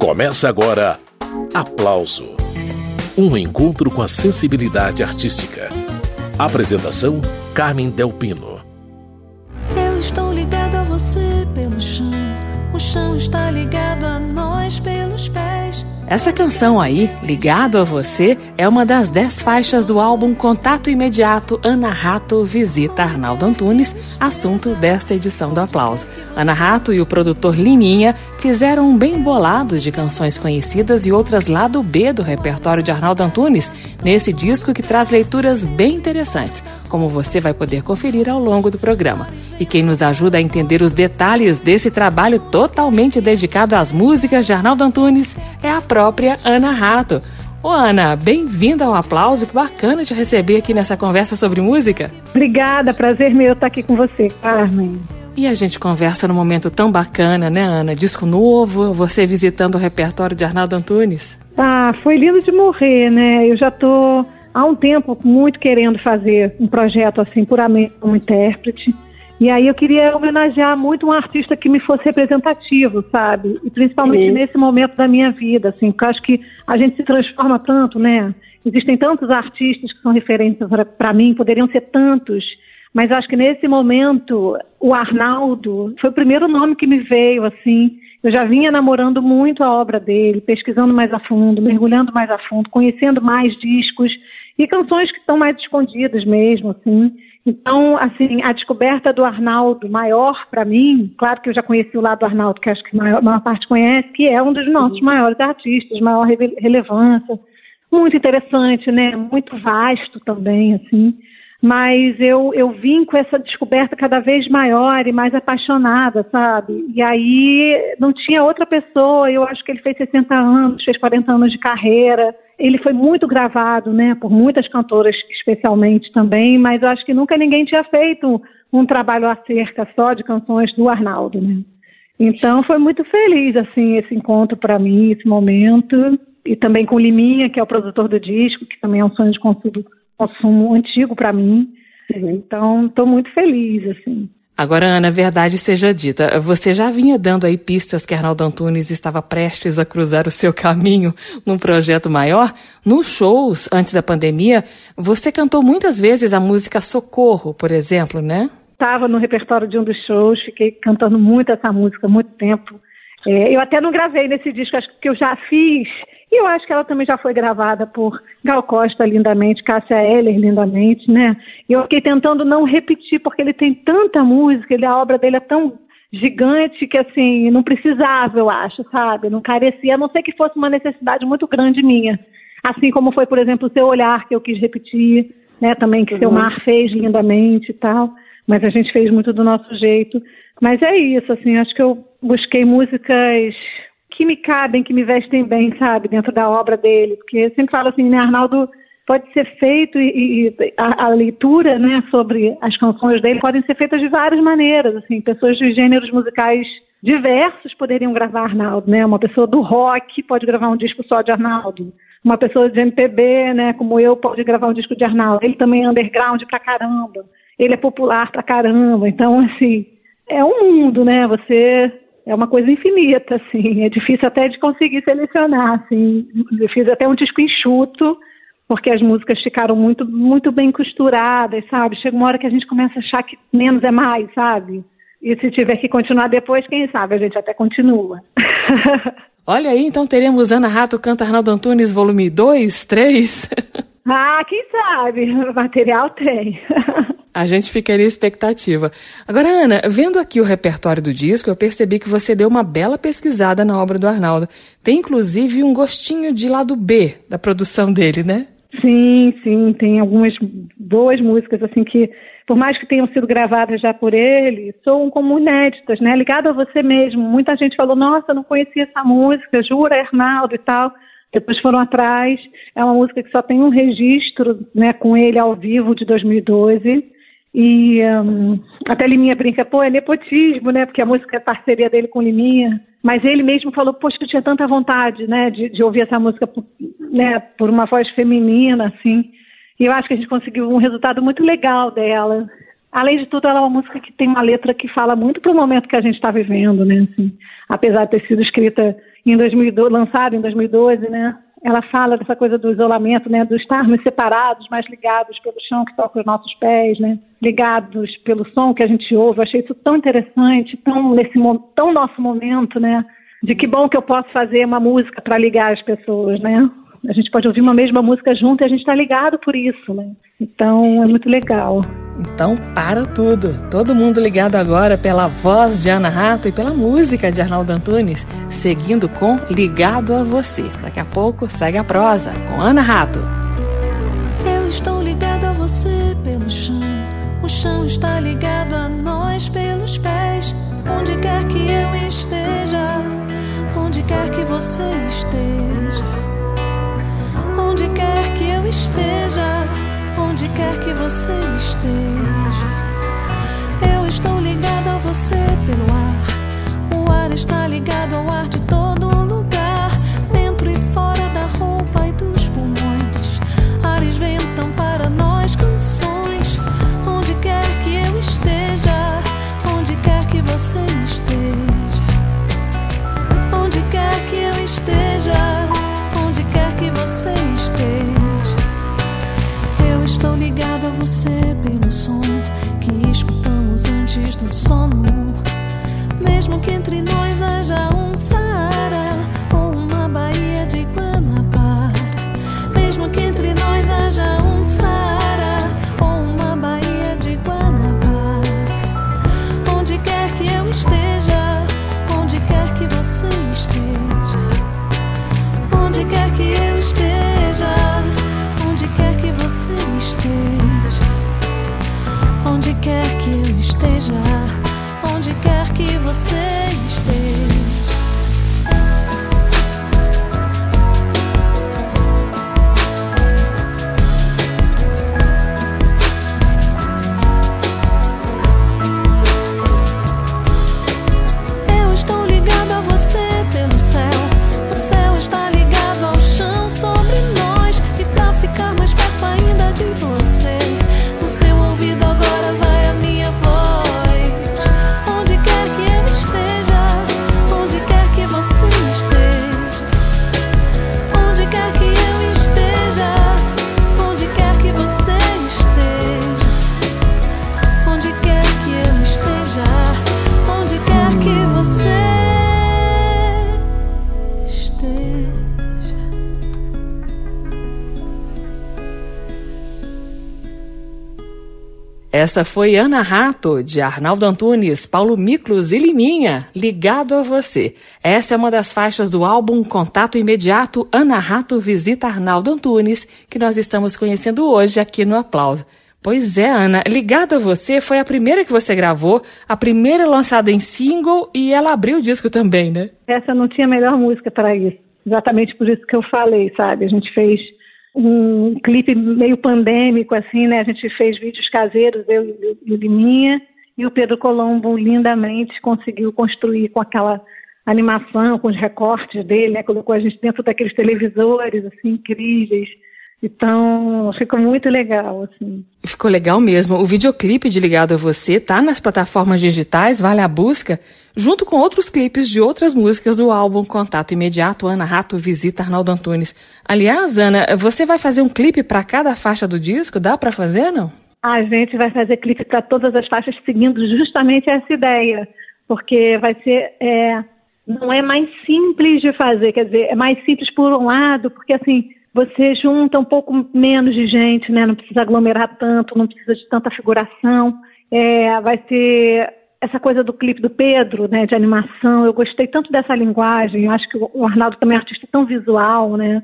Começa agora Aplauso Um encontro com a sensibilidade artística. Apresentação: Carmen Delpino. Eu estou ligado a você pelo chão. O chão está ligado Essa canção aí, Ligado a Você, é uma das dez faixas do álbum Contato Imediato Ana Rato Visita Arnaldo Antunes, assunto desta edição do Aplauso. Ana Rato e o produtor Liminha fizeram um bem bolado de canções conhecidas e outras lado B do repertório de Arnaldo Antunes, nesse disco que traz leituras bem interessantes, como você vai poder conferir ao longo do programa. E quem nos ajuda a entender os detalhes desse trabalho totalmente dedicado às músicas de Arnaldo Antunes é a própria Ana Rato. Ô Ana, bem-vinda ao aplauso, que bacana te receber aqui nessa conversa sobre música. Obrigada, prazer meu estar aqui com você, Carmen. E a gente conversa num momento tão bacana, né, Ana? Disco novo, você visitando o repertório de Arnaldo Antunes. Ah, foi lindo de morrer, né? Eu já tô há um tempo muito querendo fazer um projeto assim, puramente como intérprete. E aí eu queria homenagear muito um artista que me fosse representativo, sabe? E principalmente Sim. nesse momento da minha vida, assim, porque eu acho que a gente se transforma tanto, né? Existem tantos artistas que são referências para mim, poderiam ser tantos, mas acho que nesse momento o Arnaldo foi o primeiro nome que me veio, assim. Eu já vinha namorando muito a obra dele, pesquisando mais a fundo, mergulhando mais a fundo, conhecendo mais discos e canções que estão mais escondidas mesmo, assim. Então, assim, a descoberta do Arnaldo maior para mim, claro que eu já conheci o lado do Arnaldo, que acho que a maior, a maior parte conhece, que é um dos nossos maiores artistas, maior relevância, muito interessante, né? Muito vasto também, assim. Mas eu, eu vim com essa descoberta cada vez maior e mais apaixonada, sabe? E aí não tinha outra pessoa, eu acho que ele fez 60 anos, fez 40 anos de carreira, ele foi muito gravado, né, por muitas cantoras especialmente também, mas eu acho que nunca ninguém tinha feito um trabalho acerca só de canções do Arnaldo, né? Então foi muito feliz assim esse encontro para mim, esse momento e também com Liminha, que é o produtor do disco, que também é um sonho de consumo, consumo antigo para mim. Uhum. Então estou muito feliz assim. Agora, Ana, verdade seja dita, você já vinha dando aí pistas que Arnaldo Antunes estava prestes a cruzar o seu caminho num projeto maior. Nos shows, antes da pandemia, você cantou muitas vezes a música Socorro, por exemplo, né? Estava no repertório de um dos shows, fiquei cantando muito essa música muito tempo. É, eu até não gravei nesse disco, acho que eu já fiz e eu acho que ela também já foi gravada por Gal Costa lindamente, Cássia Eller lindamente, né? E eu fiquei tentando não repetir, porque ele tem tanta música, ele, a obra dele é tão gigante que, assim, não precisava, eu acho, sabe? Não carecia, a não ser que fosse uma necessidade muito grande minha. Assim como foi, por exemplo, o Seu Olhar, que eu quis repetir, né? Também que uhum. Seu Mar fez lindamente e tal. Mas a gente fez muito do nosso jeito. Mas é isso, assim, acho que eu busquei músicas que me cabem, que me vestem bem, sabe, dentro da obra dele. Porque eu sempre falo assim, né, Arnaldo pode ser feito e, e a, a, leitura, né, sobre as canções dele podem ser feitas de várias maneiras, assim, pessoas de gêneros musicais diversos poderiam gravar Arnaldo, né, uma pessoa do rock pode gravar um disco só de Arnaldo, uma pessoa de MPB, né, como eu, pode gravar um disco de Arnaldo, ele também é underground pra caramba, ele é popular pra caramba, então, assim, é um mundo, né, você é uma coisa infinita, assim. É difícil até de conseguir selecionar, assim. Eu fiz até um disco enxuto, porque as músicas ficaram muito, muito bem costuradas, sabe? Chega uma hora que a gente começa a achar que menos é mais, sabe? E se tiver que continuar depois, quem sabe a gente até continua. Olha aí, então teremos Ana Rato canta Arnaldo Antunes, volume 2, 3? ah, quem sabe? Material tem. A gente ficaria expectativa. Agora, Ana, vendo aqui o repertório do disco, eu percebi que você deu uma bela pesquisada na obra do Arnaldo. Tem inclusive um gostinho de lado B da produção dele, né? Sim, sim, tem algumas boas músicas assim que, por mais que tenham sido gravadas já por ele, são como inéditas, né? Ligado a você mesmo. Muita gente falou: "Nossa, não conhecia essa música, jura, Arnaldo e tal". Depois foram atrás. É uma música que só tem um registro, né, com ele ao vivo de 2012. E um, até Liminha brinca, pô, é nepotismo, né? Porque a música é parceria dele com Liminha. Mas ele mesmo falou, poxa, eu tinha tanta vontade, né, de, de ouvir essa música por, né, por uma voz feminina, assim. E eu acho que a gente conseguiu um resultado muito legal dela. Além de tudo, ela é uma música que tem uma letra que fala muito para o momento que a gente está vivendo, né? Assim, apesar de ter sido escrita em 2012, lançado em 2012, né? Ela fala dessa coisa do isolamento, né? Do estarmos separados, mas ligados pelo chão que toca os nossos pés, né? Ligados pelo som que a gente ouve. Eu achei isso tão interessante, tão nesse tão nosso momento, né? De que bom que eu posso fazer uma música para ligar as pessoas, né? A gente pode ouvir uma mesma música junto e a gente está ligado por isso, né? Então é muito legal. Então para tudo. Todo mundo ligado agora pela voz de Ana Rato e pela música de Arnaldo Antunes, seguindo com Ligado a Você. Daqui a pouco segue a prosa com Ana Rato. Eu estou ligado a você pelo chão. O chão está ligado a nós pelos pés. Onde quer que eu esteja, onde quer que você esteja onde quer que eu esteja, onde quer que você esteja. Eu estou ligado a você pelo ar, o ar está ligado ao ar de todo lugar, dentro e fora da roupa e dos pulmões. Ares ventam para nós canções, onde quer que eu esteja, onde quer que você esteja, onde quer que eu esteja, sono. Mesmo que entre nós haja um Saara Essa foi Ana Rato, de Arnaldo Antunes, Paulo Miklos e Liminha, Ligado a Você. Essa é uma das faixas do álbum Contato Imediato Ana Rato Visita Arnaldo Antunes, que nós estamos conhecendo hoje aqui no Aplauso. Pois é, Ana, Ligado a Você foi a primeira que você gravou, a primeira lançada em single e ela abriu o disco também, né? Essa não tinha melhor música para isso. Exatamente por isso que eu falei, sabe? A gente fez um clipe meio pandêmico, assim, né? A gente fez vídeos caseiros, eu e o Liminha, e o Pedro Colombo lindamente conseguiu construir com aquela animação, com os recortes dele, né? Colocou a gente dentro daqueles televisores, assim, incríveis. Então, ficou muito legal, assim. Ficou legal mesmo. O videoclipe de Ligado a Você tá nas plataformas digitais, vale a busca, junto com outros clipes de outras músicas do álbum Contato Imediato Ana Rato Visita Arnaldo Antunes. Aliás, Ana, você vai fazer um clipe para cada faixa do disco? Dá para fazer, não? A gente vai fazer clipe para todas as faixas seguindo justamente essa ideia, porque vai ser é, não é mais simples de fazer, quer dizer, é mais simples por um lado, porque assim você junta um pouco menos de gente, né? Não precisa aglomerar tanto, não precisa de tanta figuração. É, vai ter essa coisa do clipe do Pedro, né? De animação. Eu gostei tanto dessa linguagem. Eu acho que o Arnaldo também é um artista tão visual, né?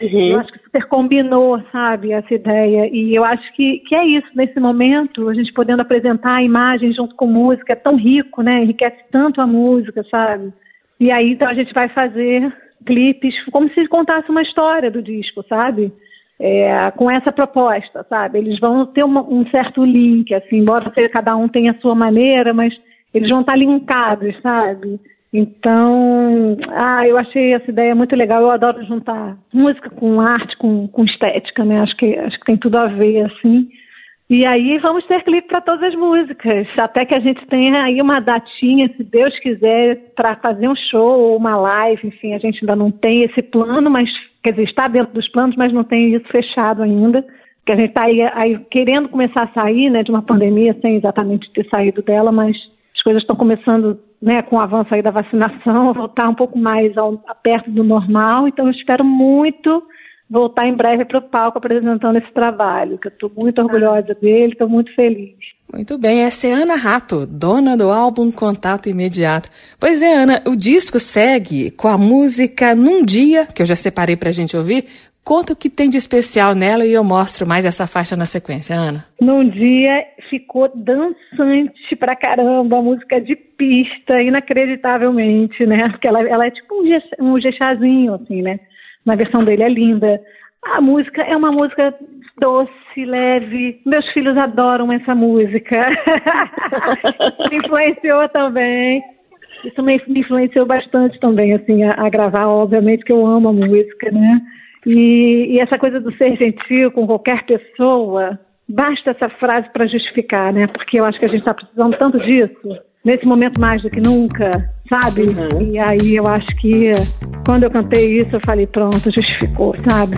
Uhum. Eu acho que super combinou, sabe, essa ideia. E eu acho que, que é isso, nesse momento, a gente podendo apresentar a imagem junto com música, é tão rico, né? Enriquece tanto a música, sabe? E aí, então, a gente vai fazer clipes como se contasse uma história do disco, sabe? É, com essa proposta, sabe? Eles vão ter uma, um certo link, assim, embora cada um tenha a sua maneira, mas eles vão estar linkados, sabe? Então, ah, eu achei essa ideia muito legal. Eu adoro juntar música com arte, com, com estética, né? Acho que, acho que tem tudo a ver, assim. E aí vamos ter clipe para todas as músicas, até que a gente tenha aí uma datinha, se Deus quiser, para fazer um show ou uma live, enfim, a gente ainda não tem esse plano, mas quer dizer, está dentro dos planos, mas não tem isso fechado ainda. Que a gente está aí, aí, querendo começar a sair né, de uma pandemia sem exatamente ter saído dela, mas as coisas estão começando, né, com o avanço aí da vacinação, a voltar um pouco mais ao, perto do normal. Então eu espero muito voltar em breve para o palco apresentando esse trabalho, que eu estou muito orgulhosa dele, estou muito feliz. Muito bem, essa é Ana Rato, dona do álbum Contato Imediato. Pois é, Ana, o disco segue com a música Num Dia, que eu já separei para a gente ouvir. Conta o que tem de especial nela e eu mostro mais essa faixa na sequência, Ana. Num dia ficou dançante pra caramba, música de pista, inacreditavelmente, né? Porque ela, ela é tipo um, um gechazinho, assim, né? Na versão dele é linda. A música é uma música doce, leve. Meus filhos adoram essa música. me influenciou também. Isso me, influenciou bastante também, assim, a, a, gravar. Obviamente que eu amo a música, né? E, e essa coisa do ser gentil com qualquer pessoa, basta essa frase para justificar, né? Porque eu acho que a gente está precisando tanto disso nesse momento mais do que nunca, sabe? Uhum. E aí eu acho que quando eu cantei isso, eu falei, pronto, justificou, sabe?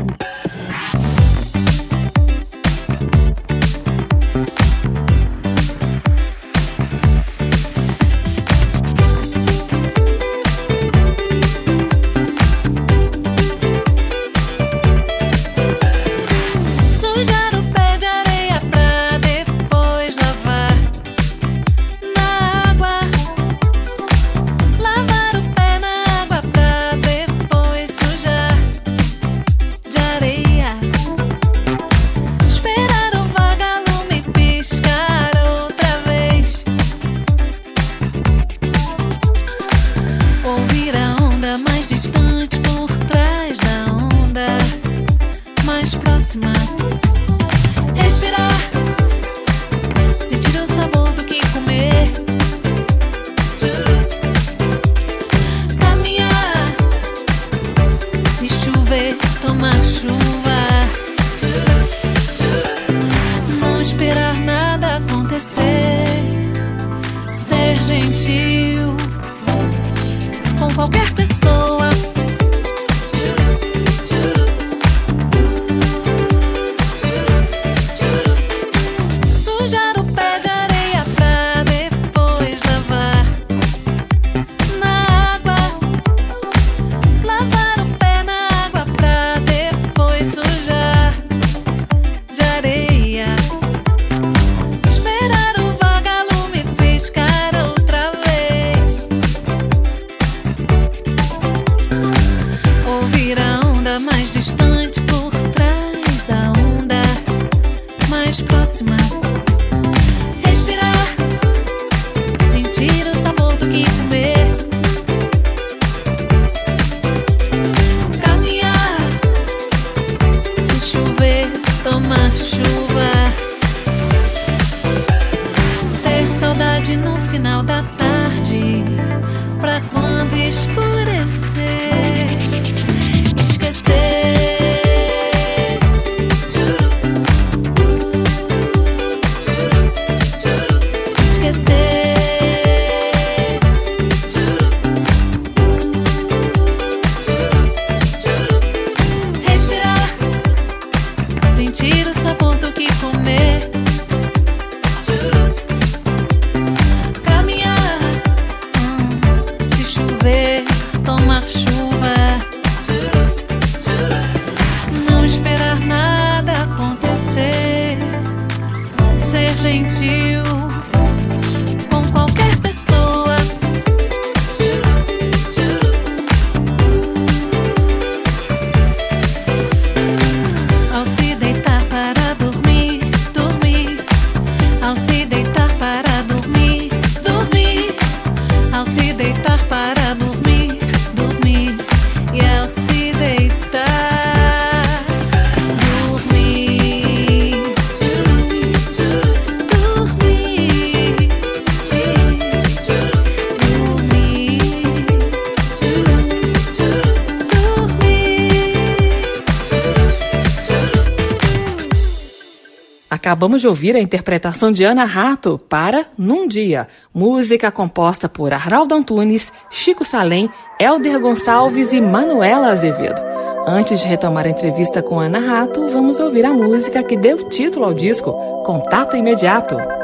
Acabamos de ouvir a interpretação de Ana Rato para Num Dia, música composta por Arnaldo Antunes, Chico Salem, Elder Gonçalves e Manuela Azevedo. Antes de retomar a entrevista com Ana Rato, vamos ouvir a música que deu título ao disco, Contato Imediato.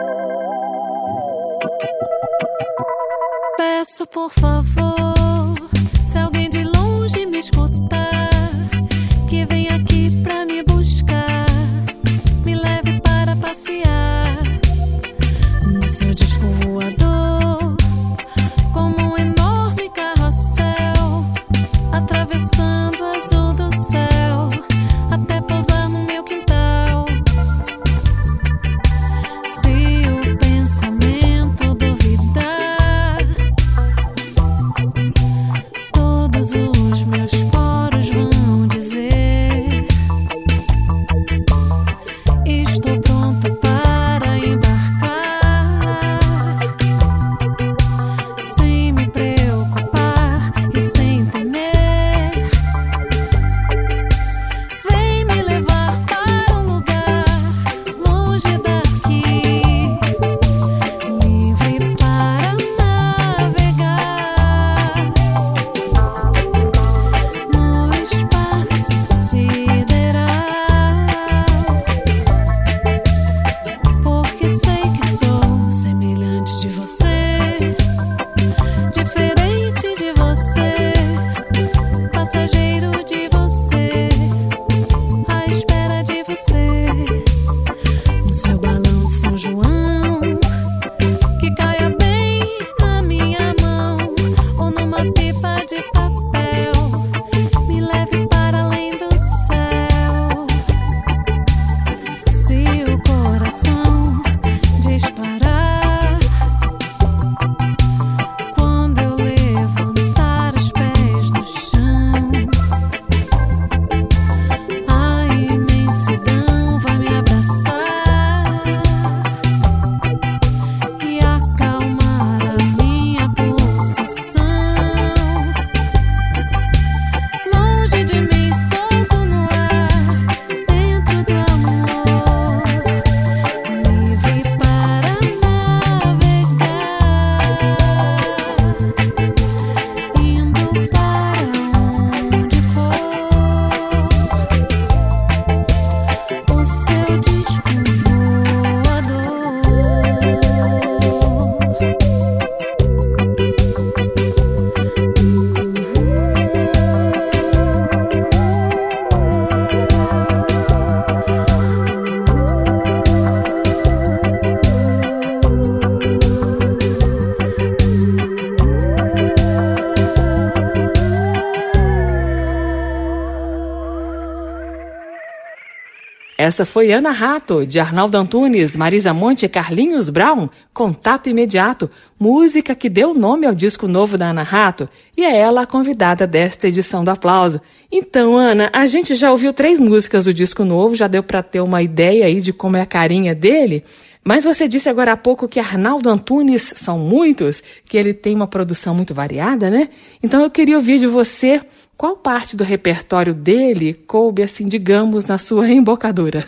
Essa foi Ana Rato, de Arnaldo Antunes, Marisa Monte e Carlinhos Brown, Contato Imediato, música que deu nome ao disco novo da Ana Rato, e é ela a convidada desta edição do Aplauso. Então, Ana, a gente já ouviu três músicas do disco novo, já deu para ter uma ideia aí de como é a carinha dele, mas você disse agora há pouco que Arnaldo Antunes são muitos, que ele tem uma produção muito variada, né? Então eu queria ouvir de você qual parte do repertório dele coube, assim, digamos, na sua embocadura.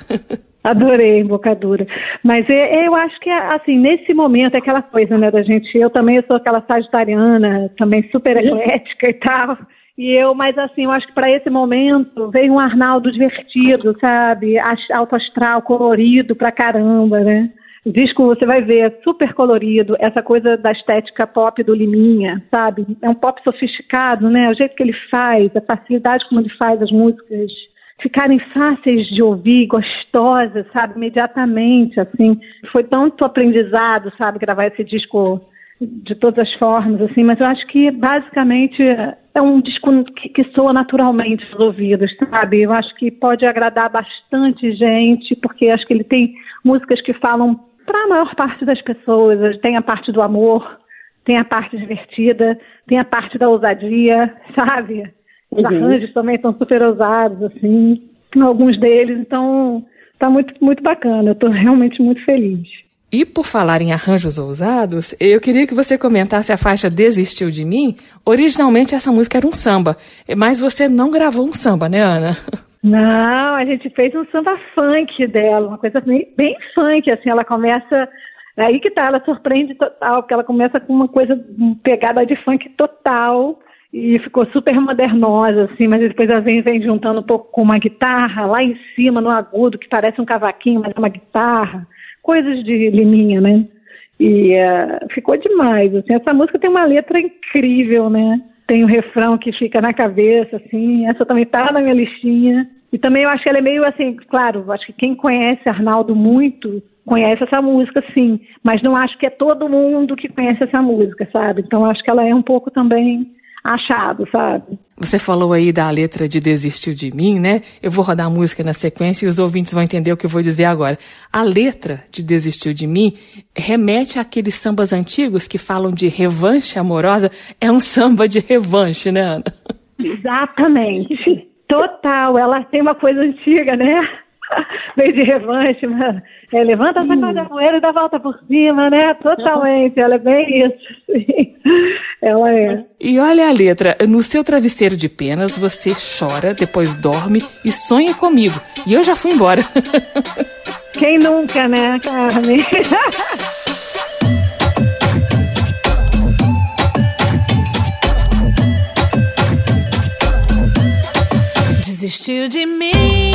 Adorei a embocadura. Mas é- eu acho que, assim, nesse momento, é aquela coisa, né, da gente. Eu também sou aquela sagitariana, também super eclética e tal. E eu, mas assim, eu acho que para esse momento veio um Arnaldo divertido, sabe? Alto astral, colorido pra caramba, né? Disco, você vai ver, é super colorido, essa coisa da estética pop do Liminha, sabe? É um pop sofisticado, né? O jeito que ele faz, a facilidade como ele faz as músicas ficarem fáceis de ouvir, gostosas, sabe, imediatamente, assim. Foi tanto aprendizado, sabe, gravar esse disco de todas as formas, assim, mas eu acho que basicamente é um disco que, que soa naturalmente aos ouvidos, sabe? Eu acho que pode agradar bastante gente, porque acho que ele tem músicas que falam para a maior parte das pessoas, tem a parte do amor, tem a parte divertida, tem a parte da ousadia, sabe? Os Uhum. arranjos também estão super ousados, assim, alguns deles, então tá muito, muito bacana. Eu tô realmente muito feliz. E por falar em arranjos ousados, eu queria que você comentasse a faixa Desistiu de Mim. Originalmente essa música era um samba, mas você não gravou um samba, né, Ana? Não, a gente fez um samba funk dela, uma coisa bem, bem funk, assim, ela começa. É aí que tá, ela surpreende total, porque ela começa com uma coisa, pegada de funk total e ficou super modernosa, assim, mas depois ela vem, vem juntando um pouco com uma guitarra lá em cima, no agudo, que parece um cavaquinho, mas é uma guitarra, coisas de liminha, né? E uh, ficou demais, assim, essa música tem uma letra incrível, né? Tem o um refrão que fica na cabeça, assim, essa também tá na minha listinha. E também eu acho que ela é meio assim, claro, acho que quem conhece Arnaldo muito conhece essa música, sim, mas não acho que é todo mundo que conhece essa música, sabe? Então acho que ela é um pouco também achado, sabe? Você falou aí da letra de Desistiu de Mim, né? Eu vou rodar a música na sequência e os ouvintes vão entender o que eu vou dizer agora. A letra de Desistiu de Mim remete àqueles sambas antigos que falam de revanche amorosa. É um samba de revanche, né, Ana? Exatamente. Total. Ela tem uma coisa antiga, né? meio de revanche, mano. É, levanta, a poeira e dá volta por cima, né? Totalmente, ela é bem isso. Sim. Ela é. E olha a letra: no seu travesseiro de penas você chora, depois dorme e sonha comigo. E eu já fui embora. Quem nunca, né, Carmen? Desistiu de mim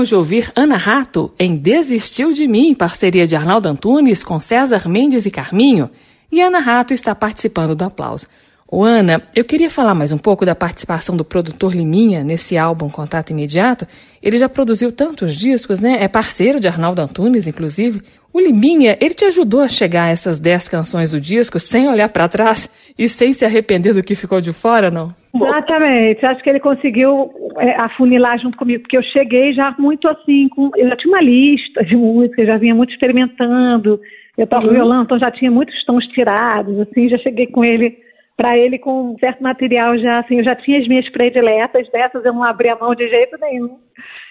Acabamos de ouvir Ana Rato em Desistiu de Mim, parceria de Arnaldo Antunes com César Mendes e Carminho. E Ana Rato está participando do aplauso. Ô Ana, eu queria falar mais um pouco da participação do produtor Liminha nesse álbum Contato Imediato. Ele já produziu tantos discos, né? É parceiro de Arnaldo Antunes, inclusive. O Liminha, ele te ajudou a chegar a essas 10 canções do disco sem olhar para trás e sem se arrepender do que ficou de fora, não? Exatamente. Acho que ele conseguiu é, afunilar junto comigo, porque eu cheguei já muito assim, com, eu já tinha uma lista de músicas, já vinha muito experimentando. Eu toco violão, então já tinha muitos tons tirados, assim, já cheguei com ele para ele com um certo material já, assim, eu já tinha as minhas prediletas, dessas eu não abria a mão de jeito nenhum.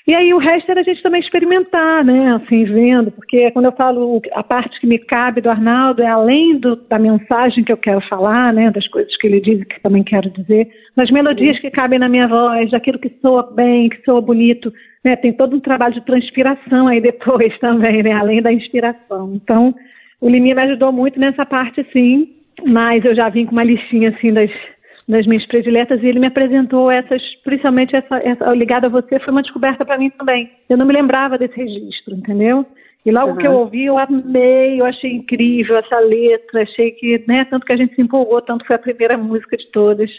E aí o resto era a gente também experimentar, né, assim, vendo, porque quando eu falo a parte que me cabe do Arnaldo é além do, da mensagem que eu quero falar, né, das coisas que ele diz e que também quero dizer, das melodias que cabem na minha voz, daquilo que soa bem, que soa bonito, né, tem todo um trabalho de transpiração aí depois também, né, além da inspiração. Então, o Liminha me ajudou muito nessa parte, sim, mas eu já vim com uma listinha assim das das minhas prediletas e ele me apresentou essas, principalmente essa, essa ligada a você, foi uma descoberta para mim também. Eu não me lembrava desse registro, entendeu? E logo uhum. que eu ouvi, eu amei, eu achei incrível essa letra, achei que, né, tanto que a gente se empolgou, tanto foi a primeira música de todas.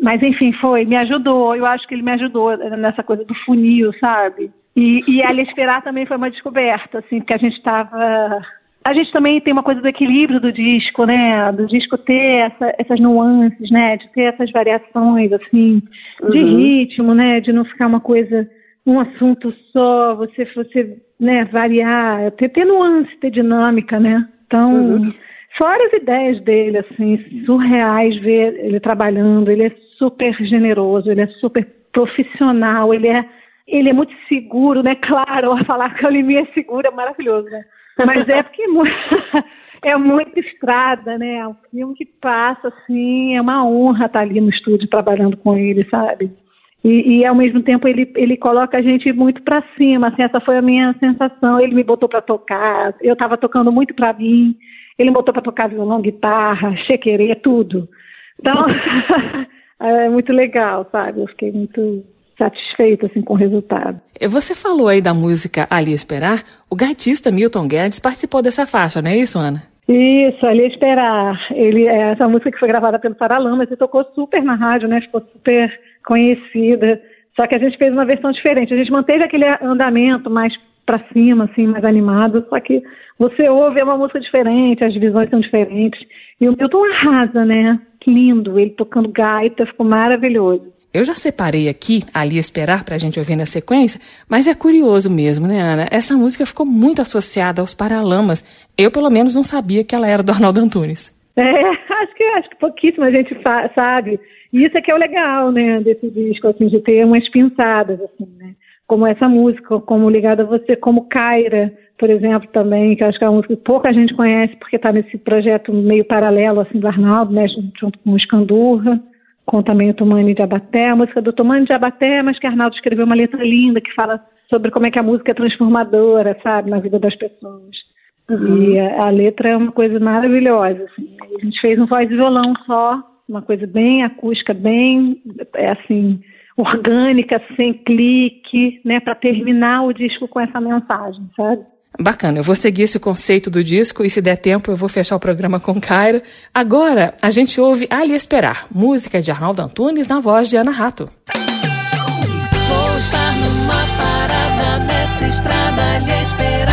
Mas enfim, foi, me ajudou, eu acho que ele me ajudou nessa coisa do funil, sabe? E, e Ali Esperar também foi uma descoberta, assim, porque a gente estava a gente também tem uma coisa do equilíbrio do disco, né? Do disco ter essa, essas nuances, né? De ter essas variações, assim, de uhum. ritmo, né? De não ficar uma coisa, um assunto só, você, você né, variar, ter, ter nuance, ter dinâmica, né? Então, uhum. fora as ideias dele, assim, surreais ver ele trabalhando, ele é super generoso, ele é super profissional, ele é, ele é muito seguro, né? Claro, a falar que a Olivia é segura é maravilhoso, né? Mas é porque é muita estrada, né? É um filme que passa, assim, é uma honra estar ali no estúdio trabalhando com ele, sabe? E, e ao mesmo tempo ele, ele coloca a gente muito para cima, assim, essa foi a minha sensação. Ele me botou para tocar, eu estava tocando muito para mim, ele me botou para tocar violão, guitarra, chequerê, tudo. Então, é muito legal, sabe? Eu fiquei muito satisfeito assim com o resultado. Você falou aí da música Ali Esperar. O gaitista Milton Guedes participou dessa faixa, não é isso, Ana? Isso, Ali Esperar. Ele, é essa música que foi gravada pelo Paralamas e tocou super na rádio, né? Ficou super conhecida. Só que a gente fez uma versão diferente. A gente manteve aquele andamento mais para cima, assim, mais animado. Só que você ouve é uma música diferente, as visões são diferentes. E o Milton arrasa, né? Lindo, ele tocando gaita, ficou maravilhoso. Eu já separei aqui, ali esperar para a gente ouvir na sequência, mas é curioso mesmo, né, Ana? Essa música ficou muito associada aos Paralamas. Eu, pelo menos, não sabia que ela era do Arnaldo Antunes. É, acho que, acho que pouquíssima gente sabe. E isso é que é o legal, né, desse disco, assim, de ter umas pinçadas, assim, né? Como essa música, como Ligada a Você, como Caira, por exemplo, também, que acho que é uma música que pouca gente conhece, porque está nesse projeto meio paralelo, assim, do Arnaldo, né, junto com o Escandurra com também o Tomani de Abaté, a música do Tomani de Abaté, mas que Arnaldo escreveu uma letra linda que fala sobre como é que a música é transformadora, sabe, na vida das pessoas. Uhum. E a, a, letra é uma coisa maravilhosa. Assim. A gente fez um voz e violão só, uma coisa bem acústica, bem é assim orgânica, sem clique, né, para terminar o disco com essa mensagem, sabe? Bacana, eu vou seguir esse conceito do disco e se der tempo eu vou fechar o programa com Cairo. Agora a gente ouve Ali Esperar, música de Arnaldo Antunes na voz de Ana Rato. Vou estar numa parada nessa estrada ali esperar.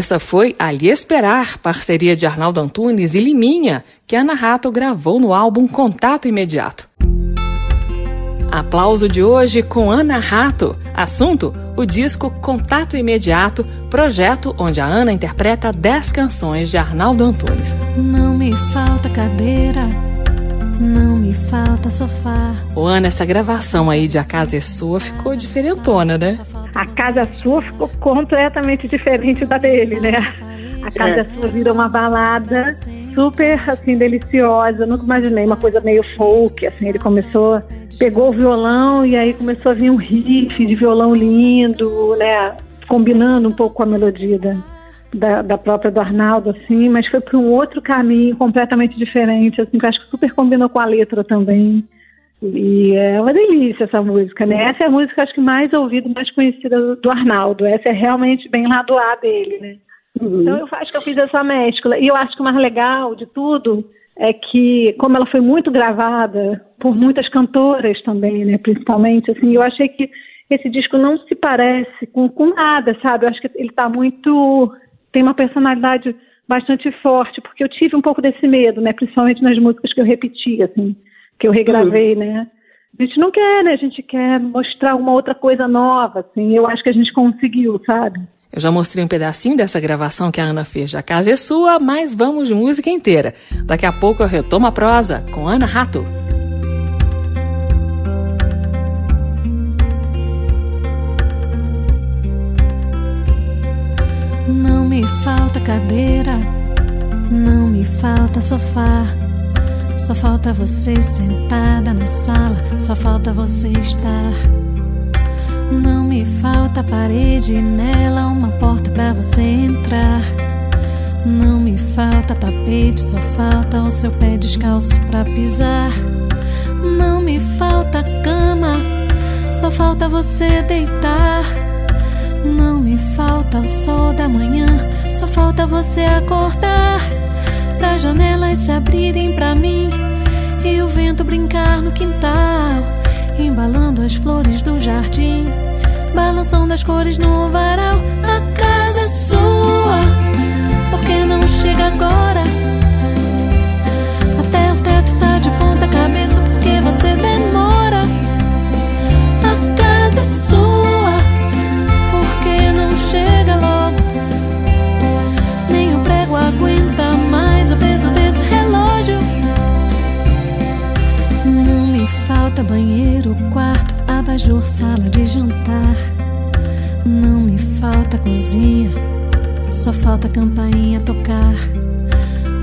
Essa foi Ali Esperar, parceria de Arnaldo Antunes e Liminha, que Ana Rato gravou no álbum Contato Imediato. Aplauso de hoje com Ana Rato. Assunto: o disco Contato Imediato, projeto onde a Ana interpreta 10 canções de Arnaldo Antunes. Não me falta cadeira, não me falta sofá. Ô Ana, essa gravação aí de A Casa é Sua ficou diferentona, né? A Casa Sua ficou completamente diferente da dele, né? A Casa Sua virou uma balada super, assim, deliciosa. Eu nunca imaginei uma coisa meio folk, assim. Ele começou, pegou o violão e aí começou a vir um riff de violão lindo, né? Combinando um pouco com a melodia da, da, da própria do Arnaldo, assim. Mas foi para um outro caminho completamente diferente, assim, que eu acho que super combinou com a letra também. E é uma delícia essa música, né? Essa é a música, acho que mais ouvida, mais conhecida do, do Arnaldo. Essa é realmente bem lá do A dele, né? Então eu acho que eu fiz essa mescla. E eu acho que o mais legal de tudo é que, como ela foi muito gravada por muitas cantoras também, né? Principalmente, assim, eu achei que esse disco não se parece com, com nada, sabe? Eu acho que ele está muito. Tem uma personalidade bastante forte, porque eu tive um pouco desse medo, né? Principalmente nas músicas que eu repeti, assim, que eu regravei, né? A gente não quer, né? A gente quer mostrar uma outra coisa nova, assim. Eu acho que a gente conseguiu, sabe? Eu já mostrei um pedacinho dessa gravação que a Ana fez. A casa é sua, mas vamos de música inteira. Daqui a pouco eu retomo a prosa com Ana Rato. Me falta cadeira, não me falta sofá. Só falta você sentada na sala, só falta você estar. Não me falta parede nela, uma porta pra você entrar. Não me falta tapete, só falta o seu pé descalço pra pisar. Não me falta cama, só falta você deitar. Não me falta o sol da manhã, só falta você acordar. Pra janelas se abrirem pra mim e o vento brincar no quintal, embalando as flores do jardim, balançando as cores no varal. A casa é sua, porque não chega agora? Até o teto tá de ponta cabeça, porque você demora. A casa é sua, chega logo? Nem o prego aguenta mais o peso desse relógio. Não me falta banheiro, quarto, abajur, sala de jantar. Não me falta cozinha, só falta campainha tocar.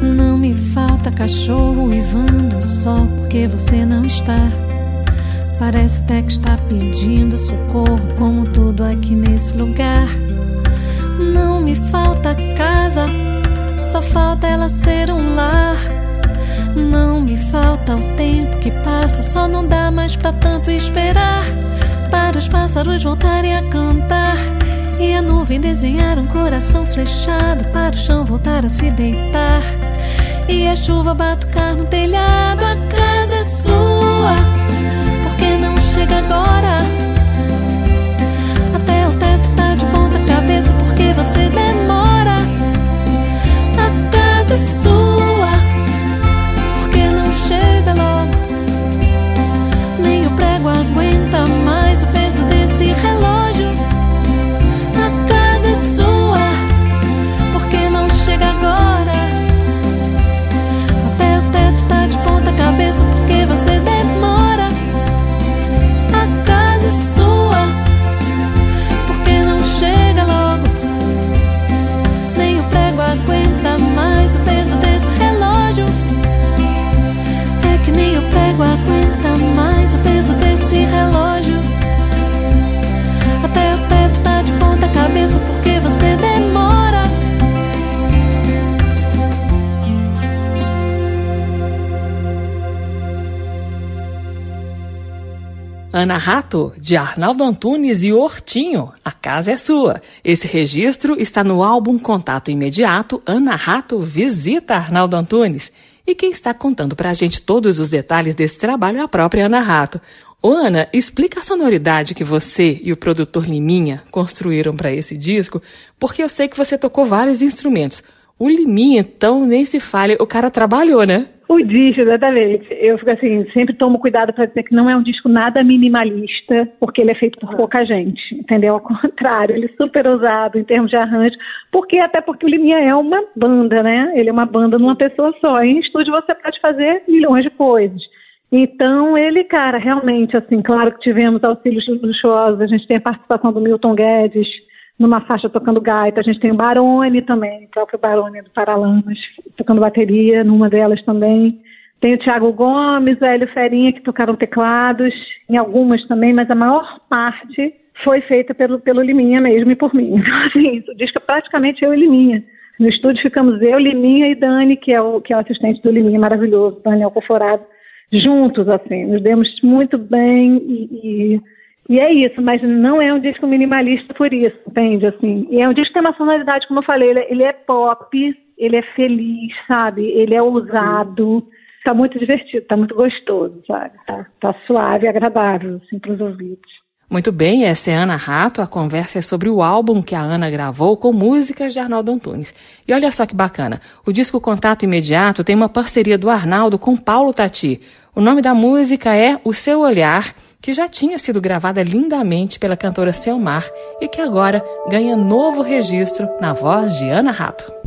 Não me falta cachorro uivando só porque você não está. Parece até que está pedindo socorro, como tudo aqui nesse lugar. Não me falta casa, só falta ela ser um lar. Não me falta o tempo que passa, só não dá mais pra tanto esperar. Para os pássaros voltarem a cantar e a nuvem desenhar um coração flechado para o chão voltar a se deitar. E a chuva batucar no telhado, a casa é sua, porque não chega agora. Você demora. O peso desse relógio. Até o teto tá de ponta cabeça porque você demora. Ana Rato, de Arnaldo Antunes e Hortinho, a casa é sua. Esse registro está no álbum Contato Imediato Ana Rato Visita Arnaldo Antunes. E quem está contando pra gente todos os detalhes desse trabalho é a própria Ana Rato. Ô Ana, explica a sonoridade que você e o produtor Liminha construíram para esse disco, porque eu sei que você tocou vários instrumentos. O Liminha, então, nem se fale, o cara trabalhou, né? O disco, exatamente. Eu fico assim, sempre tomo cuidado para dizer que não é um disco nada minimalista, porque ele é feito por pouca gente, entendeu? Ao contrário, ele é super usado em termos de arranjo, porque até porque o Liminha é uma banda, né? Ele é uma banda numa pessoa só. Em estúdio você pode fazer milhões de coisas. Então, ele, cara, realmente, assim, claro que tivemos auxílios luxuosos, a gente tem a participação do Milton Guedes numa faixa tocando gaita, a gente tem o Barone também, o próprio Barone do Paralamas, tocando bateria numa delas também. Tem o Thiago Gomes, o Hélio Ferinha, que tocaram teclados, em algumas também, mas a maior parte foi feita pelo, pelo Liminha mesmo e por mim. Então, assim, o disco é praticamente eu e Liminha. No estúdio ficamos eu, Liminha e Dani, que é o, que é o assistente do Liminha, maravilhoso, Dani Alcoforado juntos, assim, nos demos muito bem e, e, e, é isso, mas não é um disco minimalista por isso, entende, assim, é um disco que tem uma sonoridade, como eu falei, ele, é, ele é pop, ele é feliz, sabe, ele é ousado, tá muito divertido, tá muito gostoso, sabe, tá, tá suave agradável, assim, para os ouvidos. Muito bem, essa é Ana Rato. A conversa é sobre o álbum que a Ana gravou com músicas de Arnaldo Antunes. E olha só que bacana, o disco Contato Imediato tem uma parceria do Arnaldo com Paulo Tati. O nome da música é O Seu Olhar, que já tinha sido gravada lindamente pela cantora Selmar e que agora ganha novo registro na voz de Ana Rato.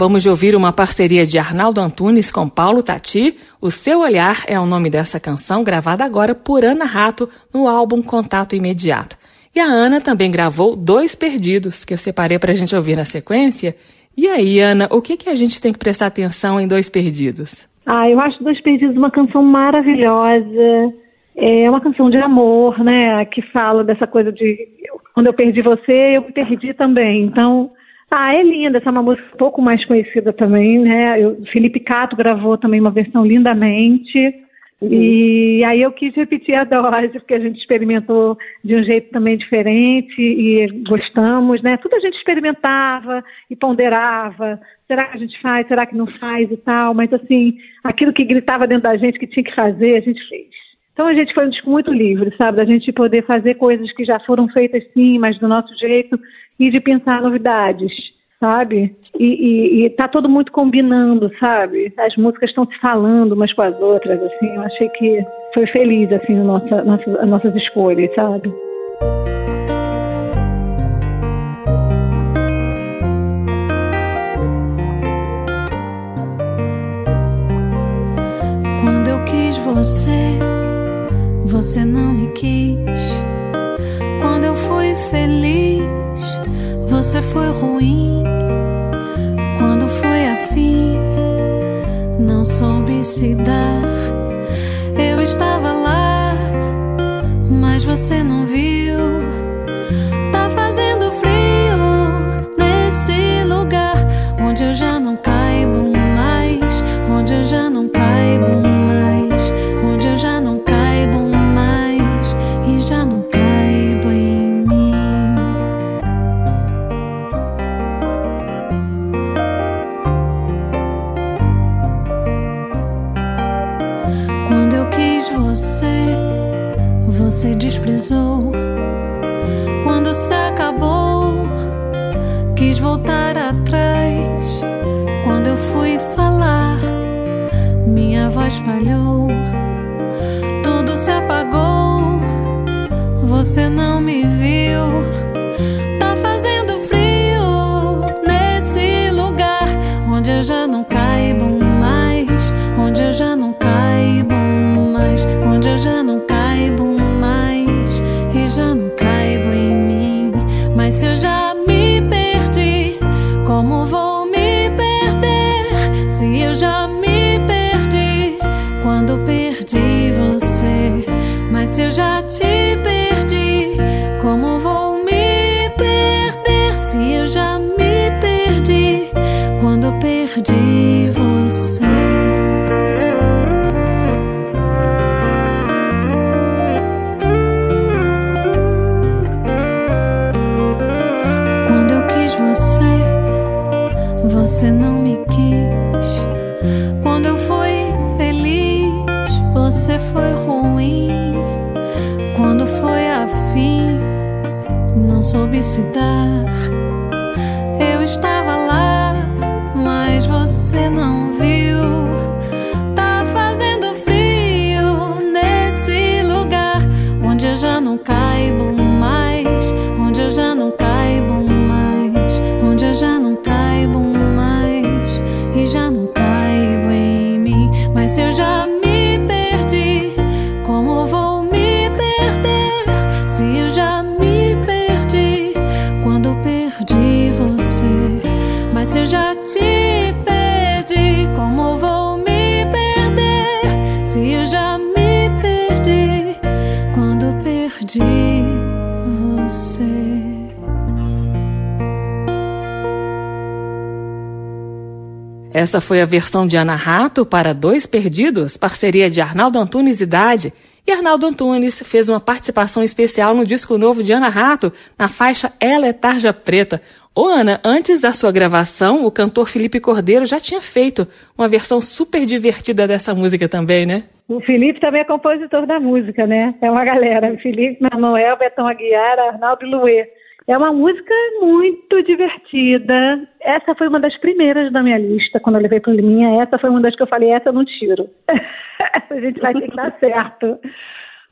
Acabamos de ouvir uma parceria de Arnaldo Antunes com Paulo Tati. O Seu Olhar é o nome dessa canção, gravada agora por Ana Rato no álbum Contato Imediato. E a Ana também gravou Dois Perdidos, que eu separei para a gente ouvir na sequência. E aí, Ana, o que, que a gente tem que prestar atenção em Dois Perdidos? Ah, eu acho Dois Perdidos uma canção maravilhosa. É uma canção de amor, né? Que fala dessa coisa de Quando eu perdi você, eu me perdi também. Então, ah, é linda, essa é uma música um pouco mais conhecida também, né? Eu, Felipe Cato gravou também uma versão lindamente. E aí eu quis repetir a dose, porque a gente experimentou de um jeito também diferente e gostamos, né? Tudo a gente experimentava e ponderava. Será que a gente faz? Será que não faz e tal? Mas assim, aquilo que gritava dentro da gente que tinha que fazer, a gente fez. Então a gente foi um disco muito livre, sabe? Da gente poder fazer coisas que já foram feitas sim, mas do nosso jeito, e de pensar novidades sabe? E, e, e tá todo muito combinando, sabe? As músicas estão se falando umas com as outras, assim. Eu achei que foi feliz, assim, a nossa, nossa, as nossas escolhas, sabe? Quando eu quis você, você não me quis. Quando eu fui feliz, você foi ruim. Quando foi afim, não soube se dar. Eu estava lá, mas você não viu. Você desprezou. Quando se acabou, quis voltar atrás. Quando eu fui falar, minha voz falhou. Tudo se apagou, você não me viu. Mim. Essa foi a versão de Ana Rato para Dois Perdidos, parceria de Arnaldo Antunes e Dade. E Arnaldo Antunes fez uma participação especial no disco novo de Ana Rato, na faixa Ela é Tarja Preta. Ô Ana, antes da sua gravação, o cantor Felipe Cordeiro já tinha feito uma versão super divertida dessa música também, né? O Felipe também é compositor da música, né? É uma galera. Felipe, Manuel, Betão Aguiar, Arnaldo Luê. É uma música muito divertida. Essa foi uma das primeiras da minha lista, quando eu levei para o Liminha. Essa foi uma das que eu falei, essa eu não tiro. essa a gente vai ter que dar certo.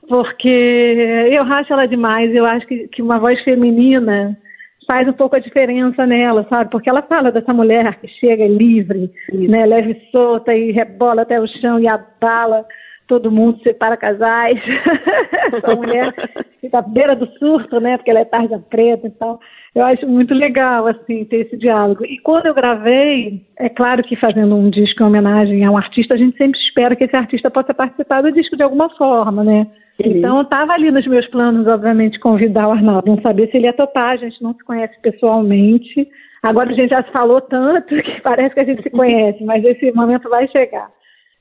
Porque eu racho ela demais. Eu acho que, que uma voz feminina faz um pouco a diferença nela, sabe? Porque ela fala dessa mulher que chega livre, né, leve solta e rebola até o chão e abala todo mundo, separa casais. Essa mulher fica à beira do surto, né? Porque ela é tarja preta e tal. Eu acho muito legal, assim, ter esse diálogo. E quando eu gravei, é claro que fazendo um disco em homenagem a um artista, a gente sempre espera que esse artista possa participar do disco de alguma forma, né? Então, estava ali nos meus planos, obviamente, convidar o Arnaldo. Não sabia se ele ia topar, a gente não se conhece pessoalmente. Agora a gente já se falou tanto que parece que a gente se conhece, mas esse momento vai chegar.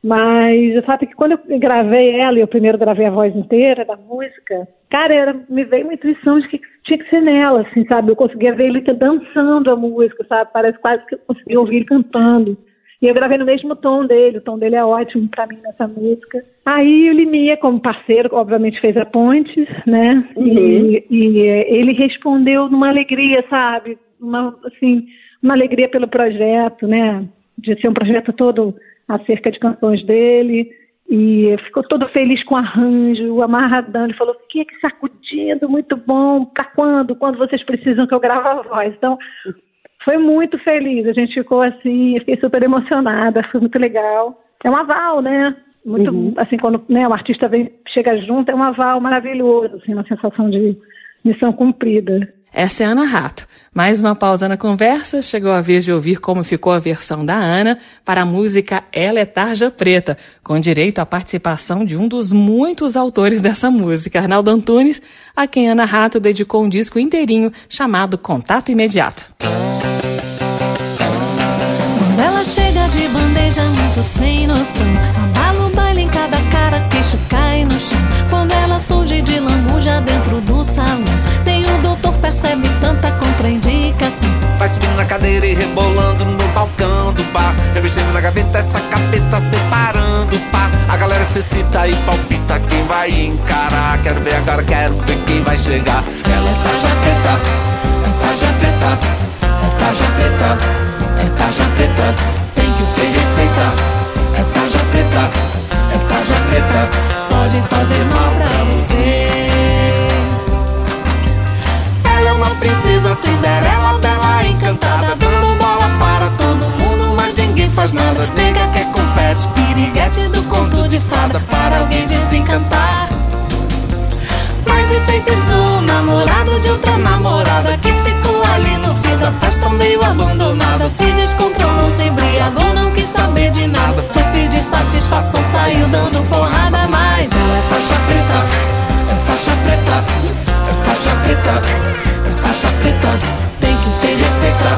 Mas o fato é que quando eu gravei ela, e eu primeiro gravei a voz inteira da música, cara, era, me veio uma intuição de que tinha que ser nela, assim, sabe? Eu conseguia ver ele dançando a música, sabe? Parece quase que eu conseguia ouvir ele cantando. E eu gravei no mesmo tom dele, o tom dele é ótimo para mim nessa música. Aí o Limia, como parceiro, obviamente fez a ponte, né? Uhum. E, e, ele respondeu numa alegria, sabe? Uma, assim, uma alegria pelo projeto, né? De ser um projeto todo acerca de canções dele. E ficou todo feliz com o arranjo, amarradão. Ele falou: que que sacudindo, muito bom. Para quando? Quando vocês precisam que eu grave a voz? Então, foi muito feliz. A gente ficou assim, fiquei super emocionada, foi muito legal. É um aval, né? Muito, uhum. assim, quando né, o artista vem, chega junto, é um aval maravilhoso, assim, uma sensação de missão cumprida. Essa é Ana Rato. Mais uma pausa na conversa, chegou a vez de ouvir como ficou a versão da Ana para a música Ela é Tarja Preta, com direito à participação de um dos muitos autores dessa música, Arnaldo Antunes, a quem Ana Rato dedicou um disco inteirinho chamado Contato Imediato. Quando ela chega de bandeja muito sem noção, abala o baile em cada cara, queixo cai no chão. Quando ela surge de lambuja dentro percebe tanta contraindicação. Vai subindo na cadeira e rebolando no balcão do bar. Revestindo na gaveta essa capeta separando o par. A galera se cita e palpita quem vai encarar. Quero ver agora, quero ver quem vai chegar. Ela é tarja preta, é tarja preta, Se descontrolou, se embriagou, não quis saber de nada. Foi pedir satisfação, saiu dando porrada, mas ela é faixa preta, é faixa preta, é faixa preta, é faixa preta. Tem que ter receita,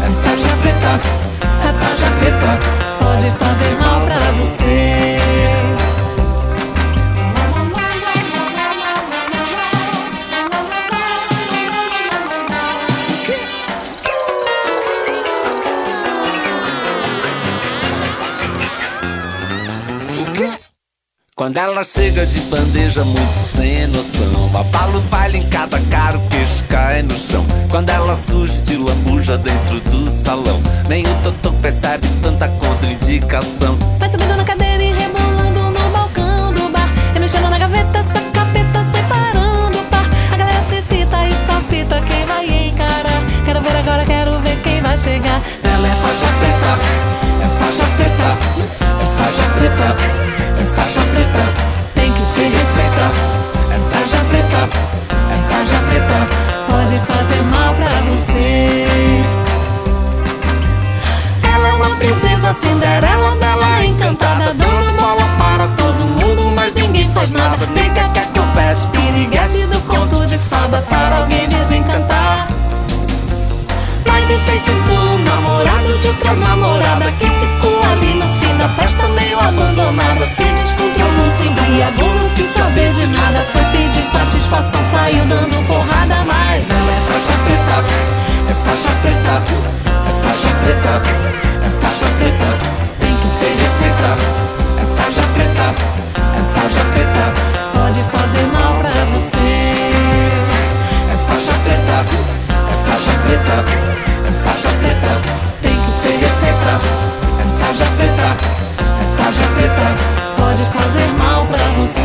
é tarja preta, é tarja preta. Pode fazer mal pra você. Chega de bandeja muito sem noção. Abala o baile em cada cara, o queixo cai no chão. Quando ela surge de lambuja dentro do salão. Nem o doutor percebe tanta contraindicação. Vai subindo na cadeira e rebolando no balcão do bar. Remexendo na gaveta, essa capeta separando o par. A galera se cita e palpita quem vai encarar. Quero ver agora, quero ver quem vai chegar. Ela é faixa preta, é faixa preta, é faixa preta é faixa preta, tem que ter receita. É tarja preta, é tarja preta, Pode fazer mal pra você Ela é uma princesa Cinderela, bela encantada, dando bola para todo mundo, mas ninguém faz nada. Nega quer confete, piriguete do conto de fada para alguém desencantar. Mas enfeitiçou o namorado de outra namorada que ficou ali no fim da festa meio abandonada. Se se embriagou, não quis saber de nada. Foi pedir satisfação, saiu dando porrada, mas ela é faixa preta, é faixa preta, é faixa preta, é faixa preta. Tem que ter receita, é tarja preta, é tarja preta. Pode fazer mal pra você É faixa preta, é faixa preta, é faixa preta. Tem que ter receita, é tarja preta, é tarja preta. Pode fazer mal pra você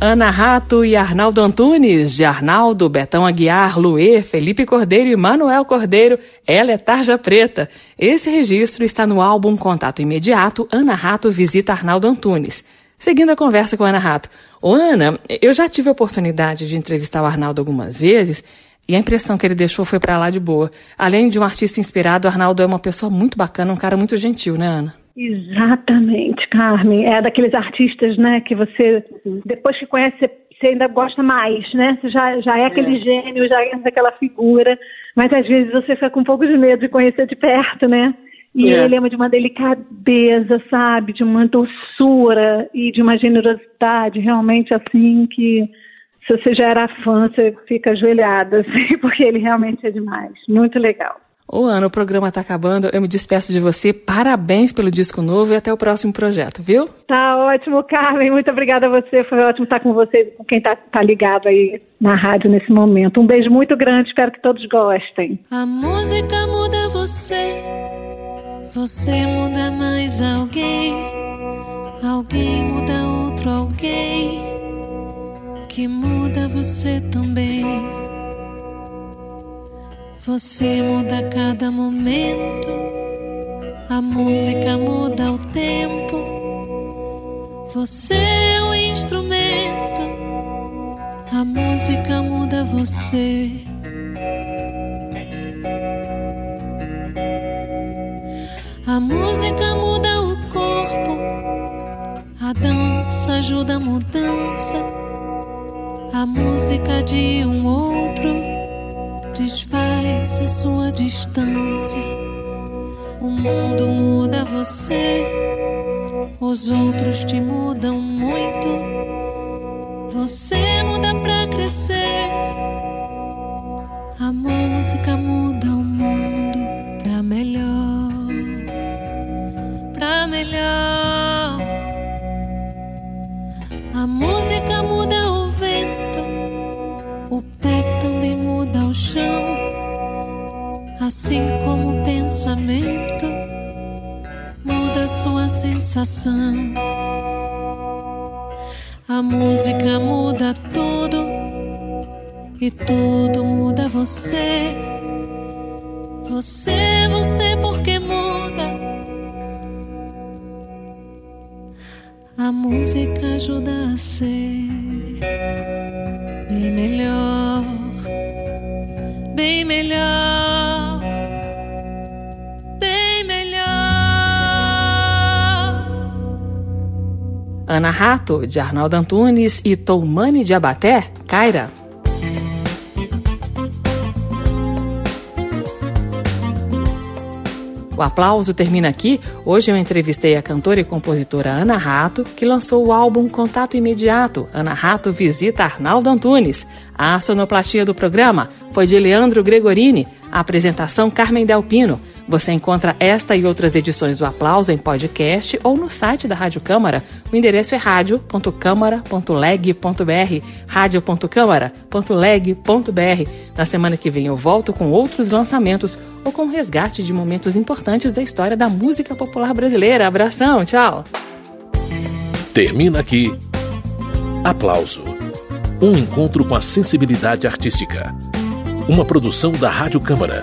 Ana Rato e Arnaldo Antunes, de Arnaldo, Betão Aguiar, Luê, Felipe Cordeiro e Manuel Cordeiro, Ela é Tarja Preta. Esse registro está no álbum Contato Imediato, Ana Rato visita Arnaldo Antunes. Seguindo a conversa com Ana Rato. Ô Ana, eu já tive a oportunidade de entrevistar o Arnaldo algumas vezes E a impressão que ele deixou foi para lá de boa. Além de um artista inspirado, Arnaldo é uma pessoa muito bacana, um cara muito gentil, né, Ana? Exatamente, Carmen. É daqueles artistas, né, que você, depois que conhece, você ainda gosta mais, né? Você já, já é aquele é. gênio, já é aquela figura, mas às vezes você fica com um pouco de medo de conhecer de perto, né? E é. ele é de uma delicadeza, sabe? De uma doçura e de uma generosidade realmente assim que se você já era fã, você fica ajoelhada, assim, porque ele realmente é demais. Muito legal. Ô Ana, o programa está acabando. Eu me despeço de você. Parabéns pelo disco novo e até o próximo projeto, viu? Tá ótimo, Carmen. Muito obrigada a você. Foi ótimo estar com você, com quem está tá ligado aí na rádio nesse momento. Um beijo muito grande. Espero que todos gostem. A música muda você. Você muda mais alguém. Alguém muda outro alguém. Que muda você também. Você muda a cada momento, a música muda o tempo. Você é o instrumento, a música muda você. A música muda o corpo, a dança ajuda a mudança, a música de um outro desfaz a sua distância. O mundo muda você, os outros te mudam muito. Você muda pra crescer. A música muda o mundo pra melhor, pra melhor. A música muda o muda o chão, assim como o pensamento muda sua sensação. A música muda tudo e tudo muda você. Você, você, porque muda. A música ajuda a ser bem melhor bem melhor, bem melhor. Ana Rato, de Arnaldo Antunes e Toumani de Abaté, Caira. O aplauso termina aqui. Hoje eu entrevistei a cantora e compositora Ana Rato, que lançou o álbum Contato Imediato. Ana Rato visita Arnaldo Antunes. A sonoplastia do programa foi de Leandro Gregorini. A apresentação Carmen Delpino. Você encontra esta e outras edições do Aplauso em podcast ou no site da Rádio Câmara. O endereço é radio.câmara.leg.br, radio.câmara.leg.br. Na semana que vem eu volto com outros lançamentos ou com resgate de momentos importantes da história da música popular brasileira. Abração, tchau! Termina aqui. Aplauso. Um encontro com a sensibilidade artística. Uma produção da Rádio Câmara